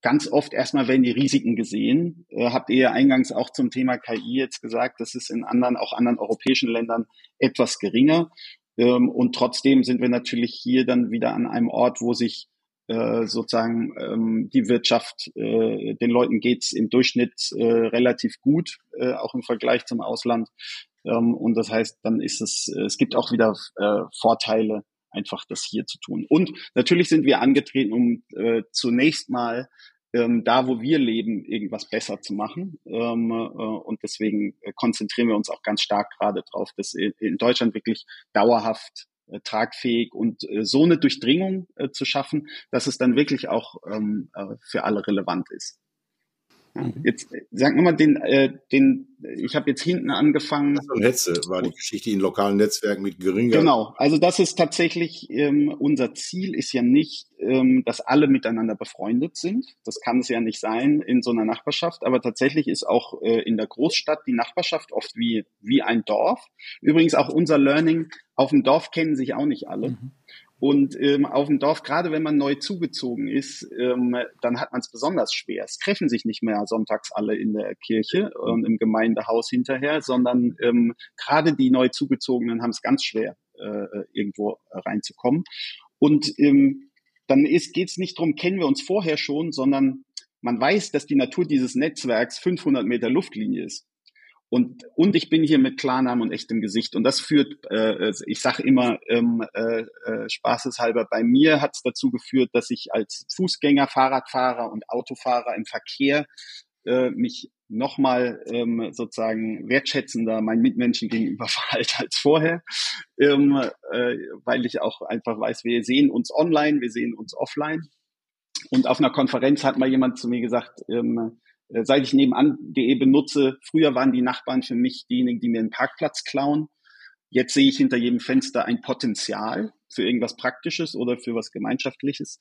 ganz oft erstmal werden die Risiken gesehen. Äh, habt ihr ja eingangs auch zum Thema KI jetzt gesagt, das ist in anderen, auch anderen europäischen Ländern etwas geringer. Ähm, und trotzdem sind wir natürlich hier dann wieder an einem Ort, wo sich äh, sozusagen ähm, die Wirtschaft, äh, den Leuten geht's im Durchschnitt äh, relativ gut, äh, auch im Vergleich zum Ausland. Ähm, und das heißt, dann ist es, äh, es gibt auch wieder äh, Vorteile, einfach das hier zu tun. Und natürlich sind wir angetreten, um äh, zunächst mal ähm, da, wo wir leben, irgendwas besser zu machen. Ähm, äh, und deswegen konzentrieren wir uns auch ganz stark gerade drauf, dass in Deutschland wirklich dauerhaft äh, tragfähig und äh, so eine Durchdringung äh, zu schaffen, dass es dann wirklich auch ähm, äh, für alle relevant ist. Mhm. Jetzt äh, sag mal den, äh, den, ich habe jetzt hinten angefangen. Das und Hetze war die Geschichte in lokalen Netzwerken mit geringer. Genau, also das ist tatsächlich ähm, unser Ziel ist ja nicht, ähm, dass alle miteinander befreundet sind. Das kann es ja nicht sein in so einer Nachbarschaft, aber tatsächlich ist auch äh, in der Großstadt die Nachbarschaft oft wie wie ein Dorf. Übrigens auch unser Learning: Auf dem Dorf kennen sich auch nicht alle. Mhm. Und ähm, auf dem Dorf, gerade wenn man neu zugezogen ist, ähm, dann hat man es besonders schwer. Es treffen sich nicht mehr sonntags alle in der Kirche und im Gemeindehaus hinterher, sondern ähm, gerade die neu zugezogenen haben es ganz schwer, äh, irgendwo reinzukommen. Und ähm, dann geht es nicht darum, kennen wir uns vorher schon, sondern man weiß, dass die Natur dieses Netzwerks 500 Meter Luftlinie ist. Und, und ich bin hier mit Klarnamen und echtem Gesicht. Und das führt, äh, ich sage immer ähm, äh, äh, spaßeshalber, bei mir hat es dazu geführt, dass ich als Fußgänger, Fahrradfahrer und Autofahrer im Verkehr äh, mich nochmal ähm, sozusagen wertschätzender meinen Mitmenschen gegenüber [LAUGHS] verhalte als vorher, ähm, äh, weil ich auch einfach weiß, wir sehen uns online, wir sehen uns offline. Und auf einer Konferenz hat mal jemand zu mir gesagt, ähm, äh, seit ich nebenan.de benutze, früher waren die Nachbarn für mich diejenigen, die mir einen Parkplatz klauen. Jetzt sehe ich hinter jedem Fenster ein Potenzial für irgendwas Praktisches oder für was Gemeinschaftliches.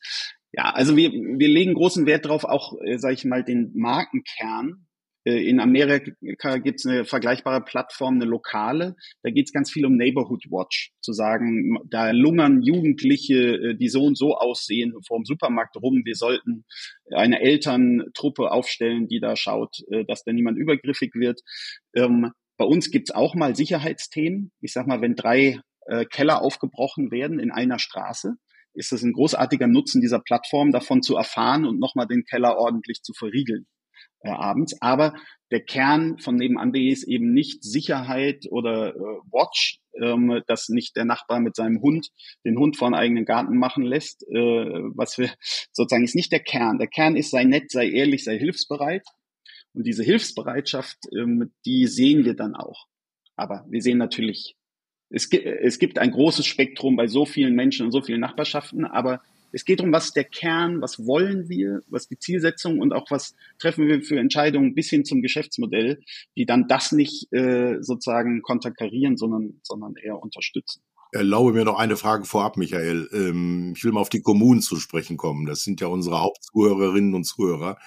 Ja, also wir, wir legen großen Wert darauf, auch, äh, sage ich mal, den Markenkern äh, in Amerika gibt es eine vergleichbare Plattform, eine lokale. Da geht es ganz viel um Neighborhood Watch, zu sagen, da lungern Jugendliche, äh, die so und so aussehen, vor dem Supermarkt rum. Wir sollten eine Elterntruppe aufstellen, die da schaut, äh, dass da niemand übergriffig wird. Ähm, bei uns gibt es auch mal Sicherheitsthemen. Ich sag mal, wenn drei Keller aufgebrochen werden in einer Straße, ist es ein großartiger Nutzen dieser Plattform, davon zu erfahren und nochmal den Keller ordentlich zu verriegeln äh, abends. Aber der Kern von nebenan.de ist eben nicht Sicherheit oder äh, Watch, ähm, dass nicht der Nachbar mit seinem Hund den Hund vor einen eigenen Garten machen lässt. Äh, was wir [LAUGHS] sozusagen ist nicht der Kern. Der Kern ist sei nett, sei ehrlich, sei hilfsbereit. Und diese Hilfsbereitschaft, ähm, die sehen wir dann auch. Aber wir sehen natürlich, es, es gibt ein großes Spektrum bei so vielen Menschen und so vielen Nachbarschaften, aber es geht um, was ist der Kern, was wollen wir, was die Zielsetzung und auch was treffen wir für Entscheidungen bis hin zum Geschäftsmodell, die dann das nicht äh, sozusagen konterkarieren, sondern, sondern eher unterstützen. Erlaube mir noch eine Frage vorab, Michael. Ähm, ich will mal auf die Kommunen zu sprechen kommen. Das sind ja unsere Hauptzuhörerinnen und Zuhörer,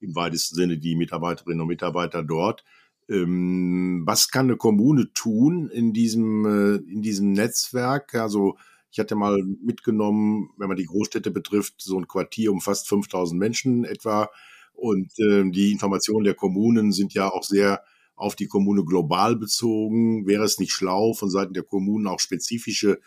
im weitesten Sinne die Mitarbeiterinnen und Mitarbeiter dort. Ähm, was kann eine Kommune tun in diesem, äh, in diesem Netzwerk? Also ich hatte mal mitgenommen, wenn man die Großstädte betrifft, so ein Quartier um fast 5000 Menschen etwa. Und äh, die Informationen der Kommunen sind ja auch sehr auf die Kommune global bezogen. Wäre es nicht schlau, von Seiten der Kommunen auch spezifische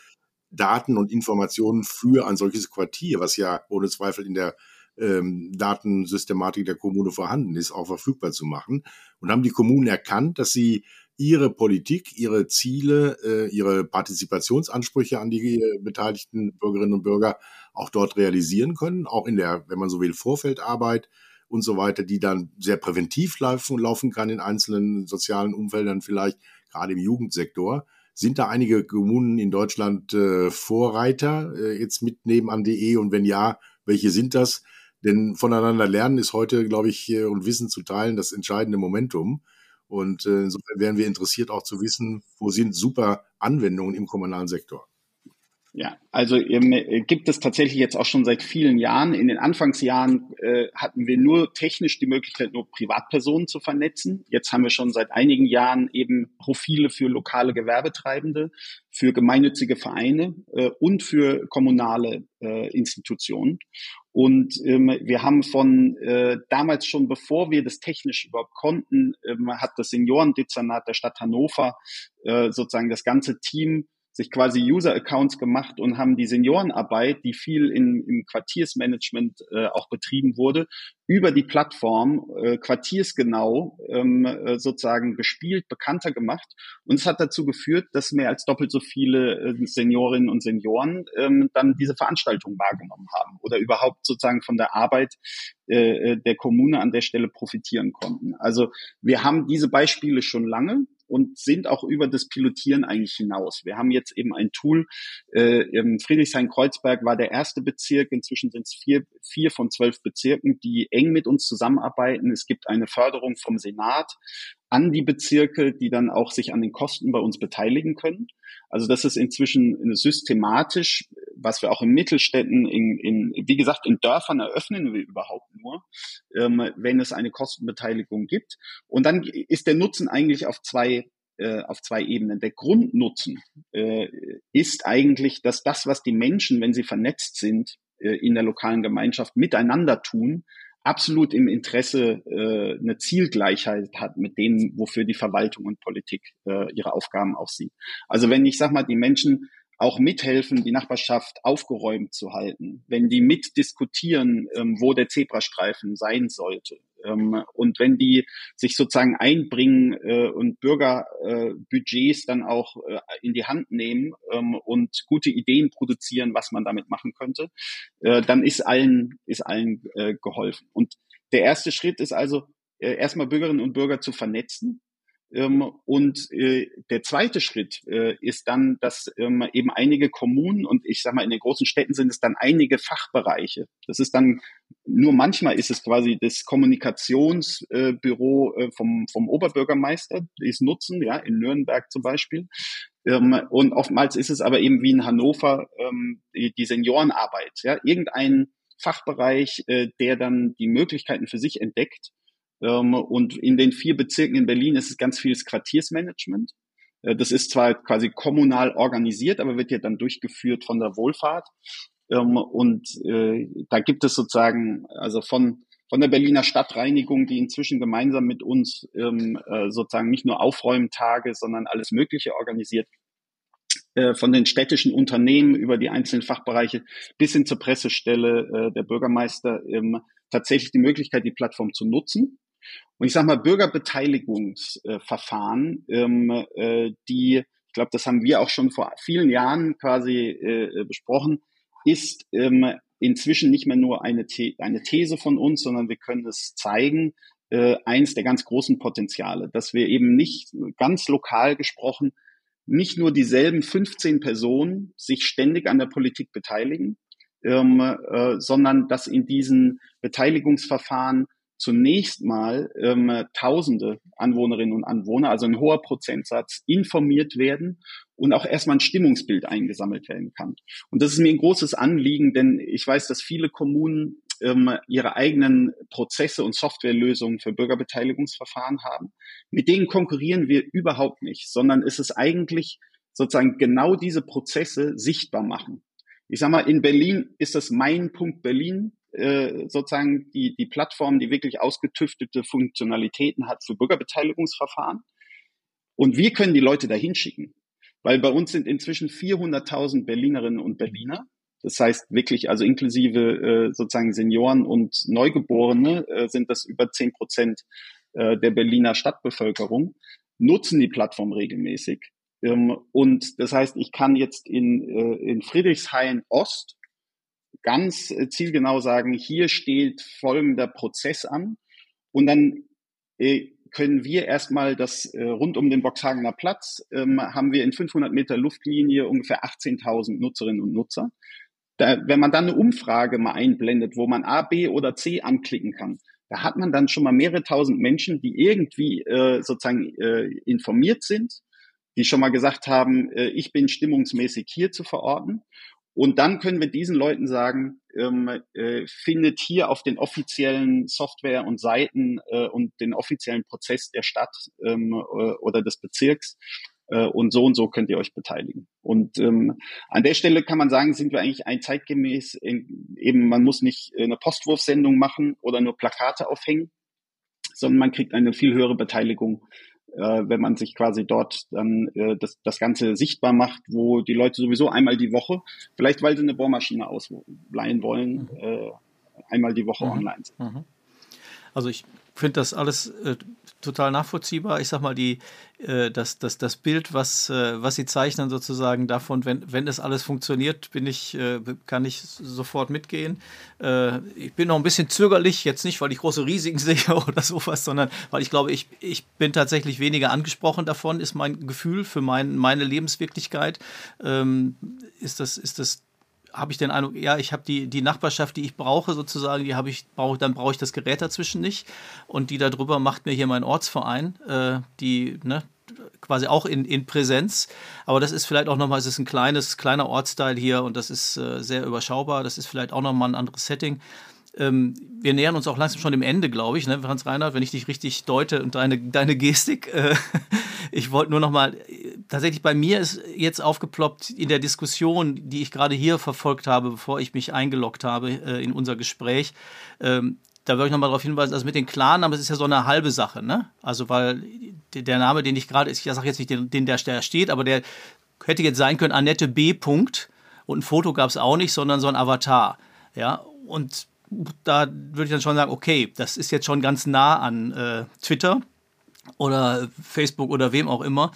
Daten und Informationen für ein solches Quartier, was ja ohne Zweifel in der ähm, Datensystematik der Kommune vorhanden ist, auch verfügbar zu machen. Und haben die Kommunen erkannt, dass sie ihre Politik, ihre Ziele, äh, ihre Partizipationsansprüche an die äh, beteiligten Bürgerinnen und Bürger auch dort realisieren können, auch in der, wenn man so will, Vorfeldarbeit und so weiter, die dann sehr präventiv laufen, laufen kann in einzelnen sozialen Umfeldern, vielleicht gerade im Jugendsektor. Sind da einige Kommunen in Deutschland äh, Vorreiter äh, jetzt mit nebenan.de und wenn ja, welche sind das? Denn voneinander lernen ist heute, glaube ich, äh, und Wissen zu teilen das entscheidende Momentum. Und äh, insofern wären wir interessiert auch zu wissen, wo sind super Anwendungen im kommunalen Sektor. Ja, also ähm, gibt es tatsächlich jetzt auch schon seit vielen Jahren. In den Anfangsjahren äh, hatten wir nur technisch die Möglichkeit, nur Privatpersonen zu vernetzen. Jetzt haben wir schon seit einigen Jahren eben Profile für lokale Gewerbetreibende, für gemeinnützige Vereine äh, und für kommunale äh, Institutionen. Und ähm, wir haben von äh, damals schon, bevor wir das technisch überhaupt konnten, ähm, hat das Seniorendezernat der Stadt Hannover äh, sozusagen das ganze Team sich quasi User-Accounts gemacht und haben die Seniorenarbeit, die viel in, im Quartiersmanagement äh, auch betrieben wurde, über die Plattform äh, quartiersgenau ähm, äh, sozusagen gespielt, bekannter gemacht. Und es hat dazu geführt, dass mehr als doppelt so viele äh, Seniorinnen und Senioren ähm, dann diese Veranstaltung wahrgenommen haben oder überhaupt sozusagen von der Arbeit äh, äh der Kommune an der Stelle profitieren konnten. Also wir haben diese Beispiele schon lange und sind auch über das Pilotieren eigentlich hinaus. Wir haben jetzt eben ein Tool, äh, Friedrichshain-Kreuzberg war der erste Bezirk, inzwischen sind es vier, vier von zwölf Bezirken, die eng mit uns zusammenarbeiten. Es gibt eine Förderung vom Senat an die Bezirke, die dann auch sich an den Kosten bei uns beteiligen können. Also das ist inzwischen systematisch, was wir auch in Mittelstädten, in, in wie gesagt, in Dörfern eröffnen wir überhaupt nur, ähm, wenn es eine Kostenbeteiligung gibt. Und dann ist der Nutzen eigentlich auf zwei äh, auf zwei Ebenen. Der Grundnutzen äh, ist eigentlich, dass das, was die Menschen, wenn sie vernetzt sind, äh, in der lokalen Gemeinschaft miteinander tun, absolut im Interesse äh, eine Zielgleichheit hat mit dem, wofür die Verwaltung und Politik äh, ihre Aufgaben auch sieht. Also wenn ich sag mal, die Menschen auch mithelfen, die Nachbarschaft aufgeräumt zu halten, wenn die mitdiskutieren, ähm, wo der Zebrastreifen sein sollte. Ähm, und wenn die sich sozusagen einbringen äh, und Bürgerbudgets äh, dann auch äh, in die Hand nehmen ähm, und gute Ideen produzieren, was man damit machen könnte, äh, dann ist allen, ist allen äh, geholfen. Und der erste Schritt ist also, äh, erstmal Bürgerinnen und Bürger zu vernetzen, und äh, der zweite Schritt äh, ist dann, dass ähm, eben einige Kommunen und ich sage mal in den großen Städten sind es dann einige Fachbereiche. Das ist dann nur manchmal ist es quasi das Kommunikationsbüro äh, vom vom Oberbürgermeister, die es nutzen, ja in Nürnberg zum Beispiel. Ähm, und oftmals ist es aber eben wie in Hannover die, die Seniorenarbeit, ja irgendein Fachbereich, der dann die Möglichkeiten für sich entdeckt ähm, und in den vier Bezirken in Berlin ist es ganz vieles Quartiersmanagement. Äh, das ist zwar quasi kommunal organisiert, aber wird ja dann durchgeführt von der Wohlfahrt. Ähm, und äh, da gibt es sozusagen, also von, von der Berliner Stadtreinigung, die inzwischen gemeinsam mit uns ähm, äh, sozusagen nicht nur Aufräumtage, sondern alles Mögliche organisiert, von den städtischen Unternehmen über die einzelnen Fachbereiche bis hin zur Pressestelle der Bürgermeister tatsächlich die Möglichkeit, die Plattform zu nutzen. Und ich sage mal, Bürgerbeteiligungsverfahren, ähm, äh, die, ich glaube, das haben wir auch schon vor vielen Jahren quasi äh, besprochen, ist ähm, inzwischen nicht mehr nur eine, The eine These von uns, sondern wir können es zeigen, äh, eins der ganz großen Potenziale, dass wir eben nicht ganz lokal gesprochen, nicht nur dieselben 15 Personen sich ständig an der Politik beteiligen, ähm, äh, sondern dass in diesen Beteiligungsverfahren zunächst mal ähm, tausende Anwohnerinnen und Anwohner, also ein hoher Prozentsatz, informiert werden und auch erstmal ein Stimmungsbild eingesammelt werden kann. Und das ist mir ein großes Anliegen, denn ich weiß, dass viele Kommunen ähm, ihre eigenen Prozesse und Softwarelösungen für Bürgerbeteiligungsverfahren haben. Mit denen konkurrieren wir überhaupt nicht, sondern es ist eigentlich sozusagen genau diese Prozesse sichtbar machen. Ich sage mal, in Berlin ist das mein Punkt Berlin äh, sozusagen die, die Plattform, die wirklich ausgetüftete Funktionalitäten hat für Bürgerbeteiligungsverfahren. Und wir können die Leute dahin schicken, weil bei uns sind inzwischen 400.000 Berlinerinnen und Berliner. Das heißt wirklich, also inklusive äh, sozusagen Senioren und Neugeborene äh, sind das über 10 Prozent äh, der Berliner Stadtbevölkerung, nutzen die Plattform regelmäßig. Ähm, und das heißt, ich kann jetzt in, äh, in Friedrichshain Ost ganz äh, zielgenau sagen, hier steht folgender Prozess an und dann äh, können wir erstmal das äh, rund um den Boxhagener Platz ähm, haben wir in 500 Meter Luftlinie ungefähr 18.000 Nutzerinnen und Nutzer. Da, wenn man dann eine Umfrage mal einblendet, wo man A, B oder C anklicken kann, da hat man dann schon mal mehrere tausend Menschen, die irgendwie äh, sozusagen äh, informiert sind, die schon mal gesagt haben, äh, ich bin stimmungsmäßig hier zu verorten. Und dann können wir diesen Leuten sagen, ähm, äh, findet hier auf den offiziellen Software und Seiten äh, und den offiziellen Prozess der Stadt ähm, äh, oder des Bezirks äh, und so und so könnt ihr euch beteiligen. Und ähm, an der Stelle kann man sagen, sind wir eigentlich ein zeitgemäß, in, eben man muss nicht eine Postwurfsendung machen oder nur Plakate aufhängen, sondern man kriegt eine viel höhere Beteiligung äh, wenn man sich quasi dort dann äh, das, das Ganze sichtbar macht, wo die Leute sowieso einmal die Woche, vielleicht weil sie eine Bohrmaschine ausleihen wollen, mhm. äh, einmal die Woche mhm. online sind. Mhm. Also ich finde das alles äh, total nachvollziehbar. Ich sag mal, die, äh, das, das, das Bild, was, äh, was Sie zeichnen, sozusagen davon, wenn, wenn es alles funktioniert, bin ich, äh, kann ich sofort mitgehen. Äh, ich bin noch ein bisschen zögerlich, jetzt nicht, weil ich große Risiken [LAUGHS] sehe oder sowas, sondern weil ich glaube, ich, ich bin tatsächlich weniger angesprochen davon, ist mein Gefühl für mein, meine Lebenswirklichkeit. Ähm, ist das, ist das habe ich den Eindruck, ja, ich habe die, die Nachbarschaft, die ich brauche, sozusagen, die habe ich, brauche, dann brauche ich das Gerät dazwischen nicht. Und die darüber macht mir hier mein Ortsverein, äh, die, ne, quasi auch in, in Präsenz. Aber das ist vielleicht auch nochmal, es ist ein kleines, kleiner Ortsteil hier und das ist äh, sehr überschaubar. Das ist vielleicht auch nochmal ein anderes Setting. Ähm, wir nähern uns auch langsam schon dem Ende, glaube ich, ne, Franz Reinhardt, wenn ich dich richtig deute und deine, deine Gestik. Äh, [LAUGHS] ich wollte nur noch mal, tatsächlich bei mir ist jetzt aufgeploppt in der Diskussion, die ich gerade hier verfolgt habe, bevor ich mich eingeloggt habe äh, in unser Gespräch. Ähm, da würde ich nochmal darauf hinweisen, also mit den Klarnamen, das ist ja so eine halbe Sache, ne? Also, weil der Name, den ich gerade, ich sage jetzt nicht den, den der steht, aber der hätte jetzt sein können, Annette B. Punkt. Und ein Foto gab es auch nicht, sondern so ein Avatar. Ja, und da würde ich dann schon sagen, okay, das ist jetzt schon ganz nah an äh, Twitter oder Facebook oder wem auch immer.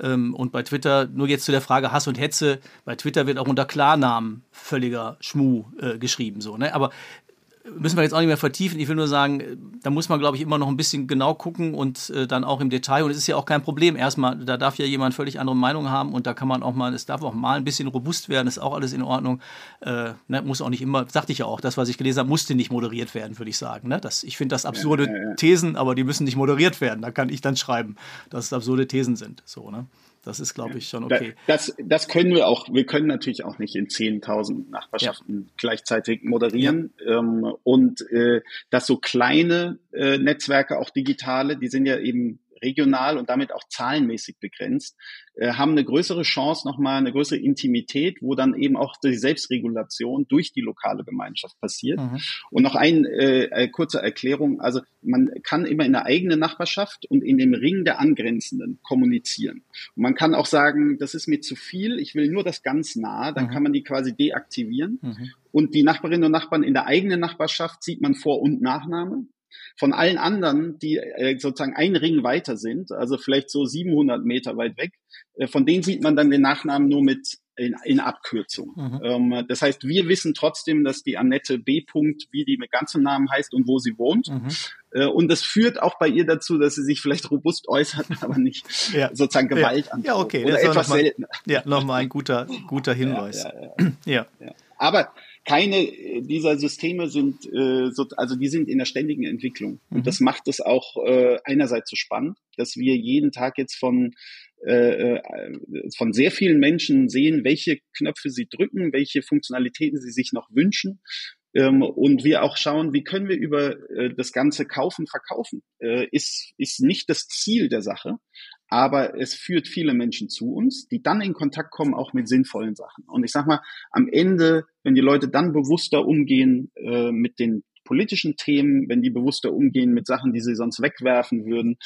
Ähm, und bei Twitter, nur jetzt zu der Frage Hass und Hetze, bei Twitter wird auch unter Klarnamen völliger Schmuh äh, geschrieben. So, ne? Aber müssen wir jetzt auch nicht mehr vertiefen. Ich will nur sagen, da muss man, glaube ich, immer noch ein bisschen genau gucken und äh, dann auch im Detail. Und es ist ja auch kein Problem. Erstmal, da darf ja jemand völlig andere Meinung haben und da kann man auch mal, es darf auch mal ein bisschen robust werden, ist auch alles in Ordnung. Äh, ne, muss auch nicht immer, sagte ich ja auch, das, was ich gelesen habe, musste nicht moderiert werden, würde ich sagen. Ne? Das, ich finde das absurde ja, ja, ja. Thesen, aber die müssen nicht moderiert werden. Da kann ich dann schreiben, dass es absurde Thesen sind. So, ne? Das ist, glaube ich, schon okay. Das, das können wir auch. Wir können natürlich auch nicht in 10.000 Nachbarschaften ja. gleichzeitig moderieren. Ja. Ähm, und äh, dass so kleine äh, Netzwerke, auch digitale, die sind ja eben regional und damit auch zahlenmäßig begrenzt, äh, haben eine größere Chance, nochmal eine größere Intimität, wo dann eben auch die Selbstregulation durch die lokale Gemeinschaft passiert. Mhm. Und noch eine äh, äh, kurze Erklärung. Also man kann immer in der eigenen Nachbarschaft und in dem Ring der Angrenzenden kommunizieren. Und man kann auch sagen, das ist mir zu viel, ich will nur das ganz nah, dann mhm. kann man die quasi deaktivieren. Mhm. Und die Nachbarinnen und Nachbarn in der eigenen Nachbarschaft sieht man Vor- und Nachname. Von allen anderen, die äh, sozusagen ein Ring weiter sind, also vielleicht so 700 Meter weit weg, äh, von denen sieht man dann den Nachnamen nur mit in, in Abkürzung. Mhm. Ähm, das heißt, wir wissen trotzdem, dass die Annette B. -Punkt, wie die mit ganzem Namen heißt und wo sie wohnt. Mhm. Äh, und das führt auch bei ihr dazu, dass sie sich vielleicht robust äußert, [LAUGHS] aber nicht ja. sozusagen Gewalt ja. an. Ja, okay. Oder etwas noch mal, seltener. Ja, nochmal ein guter, guter [LAUGHS] Hinweis. ja. ja. Aber keine dieser Systeme sind, äh, so, also die sind in der ständigen Entwicklung. Und mhm. das macht es auch äh, einerseits so spannend, dass wir jeden Tag jetzt von äh, äh, von sehr vielen Menschen sehen, welche Knöpfe sie drücken, welche Funktionalitäten sie sich noch wünschen. Ähm, und wir auch schauen, wie können wir über äh, das ganze Kaufen, Verkaufen, äh, ist, ist nicht das Ziel der Sache, aber es führt viele Menschen zu uns, die dann in Kontakt kommen auch mit sinnvollen Sachen. Und ich sag mal, am Ende, wenn die Leute dann bewusster umgehen äh, mit den politischen Themen, wenn die bewusster umgehen mit Sachen, die sie sonst wegwerfen würden,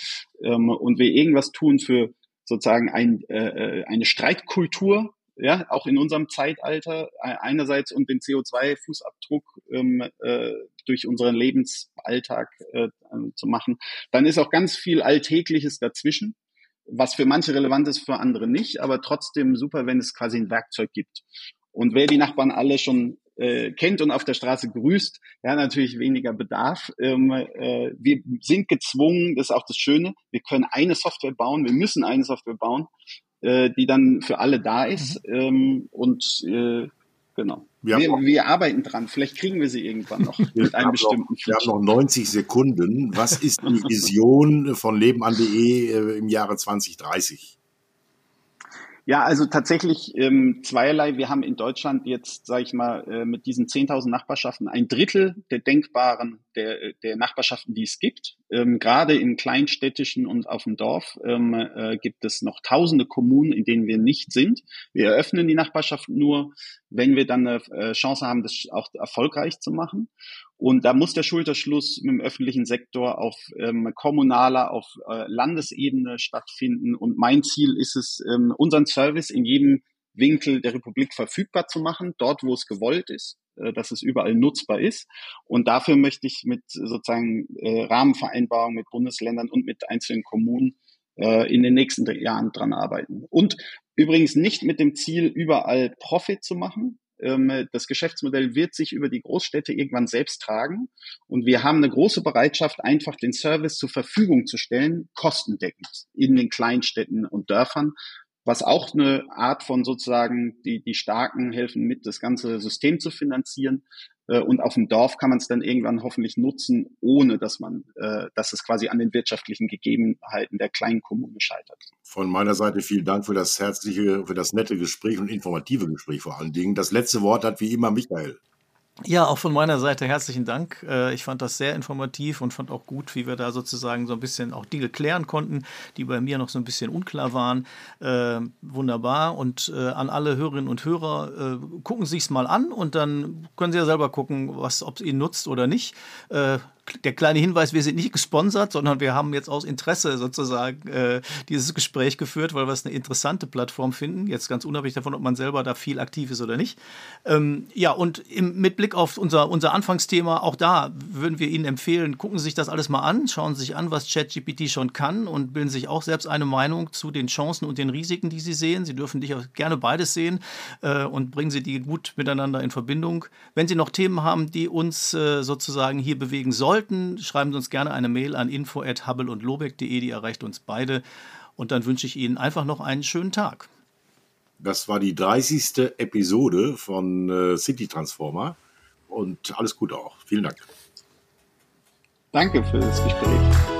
ähm, und wir irgendwas tun für sozusagen ein, äh, äh eine Streitkultur, ja, auch in unserem Zeitalter e-, einerseits und den CO2-Fußabdruck ähm, äh, durch unseren Lebensalltag äh, zu machen, dann ist auch ganz viel Alltägliches dazwischen was für manche relevant ist, für andere nicht, aber trotzdem super, wenn es quasi ein Werkzeug gibt. Und wer die Nachbarn alle schon äh, kennt und auf der Straße grüßt, ja, natürlich weniger Bedarf. Ähm, äh, wir sind gezwungen, das ist auch das Schöne, wir können eine Software bauen, wir müssen eine Software bauen, äh, die dann für alle da ist. Mhm. Ähm, und äh, genau. Wir, wir, wir, arbeiten dran. Vielleicht kriegen wir sie irgendwann noch mit einem bestimmten noch, Wir haben noch 90 Sekunden. Was ist die [LAUGHS] Vision von Lebenan.de äh, im Jahre 2030? Ja, also tatsächlich ähm, zweierlei. Wir haben in Deutschland jetzt, sage ich mal, äh, mit diesen 10.000 Nachbarschaften ein Drittel der denkbaren, der, der Nachbarschaften, die es gibt. Ähm, Gerade im kleinstädtischen und auf dem Dorf ähm, äh, gibt es noch tausende Kommunen, in denen wir nicht sind. Wir eröffnen die Nachbarschaft nur, wenn wir dann eine äh, Chance haben, das auch erfolgreich zu machen. Und da muss der Schulterschluss mit dem öffentlichen Sektor auf ähm, kommunaler, auf äh, Landesebene stattfinden. Und mein Ziel ist es, ähm, unseren Service in jedem Winkel der Republik verfügbar zu machen, dort wo es gewollt ist, äh, dass es überall nutzbar ist. Und dafür möchte ich mit sozusagen äh, Rahmenvereinbarungen mit Bundesländern und mit einzelnen Kommunen äh, in den nächsten Jahren dran arbeiten. Und übrigens nicht mit dem Ziel, überall Profit zu machen, das Geschäftsmodell wird sich über die Großstädte irgendwann selbst tragen. Und wir haben eine große Bereitschaft, einfach den Service zur Verfügung zu stellen, kostendeckend in den Kleinstädten und Dörfern, was auch eine Art von sozusagen, die, die Starken helfen mit, das ganze System zu finanzieren. Äh, und auf dem Dorf kann man es dann irgendwann hoffentlich nutzen, ohne dass man, äh, dass es quasi an den wirtschaftlichen Gegebenheiten der kleinen Kommune scheitert. Von meiner Seite vielen Dank für das herzliche, für das nette Gespräch und informative Gespräch vor allen Dingen. Das letzte Wort hat wie immer Michael. Ja, auch von meiner Seite herzlichen Dank. Äh, ich fand das sehr informativ und fand auch gut, wie wir da sozusagen so ein bisschen auch Dinge klären konnten, die bei mir noch so ein bisschen unklar waren. Äh, wunderbar. Und äh, an alle Hörerinnen und Hörer, äh, gucken Sie es mal an und dann können Sie ja selber gucken, was, ob es Ihnen nutzt oder nicht. Der kleine Hinweis, wir sind nicht gesponsert, sondern wir haben jetzt aus Interesse sozusagen äh, dieses Gespräch geführt, weil wir es eine interessante Plattform finden. Jetzt ganz unabhängig davon, ob man selber da viel aktiv ist oder nicht. Ähm, ja, und im, mit Blick auf unser, unser Anfangsthema, auch da würden wir Ihnen empfehlen, gucken Sie sich das alles mal an, schauen Sie sich an, was ChatGPT schon kann und bilden sich auch selbst eine Meinung zu den Chancen und den Risiken, die Sie sehen. Sie dürfen dich auch gerne beides sehen äh, und bringen Sie die gut miteinander in Verbindung. Wenn Sie noch Themen haben, die uns äh, sozusagen hier bewegen sollen, sollten, schreiben Sie uns gerne eine Mail an info@hubble und lobeck.de, die erreicht uns beide. Und dann wünsche ich Ihnen einfach noch einen schönen Tag. Das war die 30. Episode von äh, City Transformer und alles Gute auch. Vielen Dank. Danke für das Gespräch.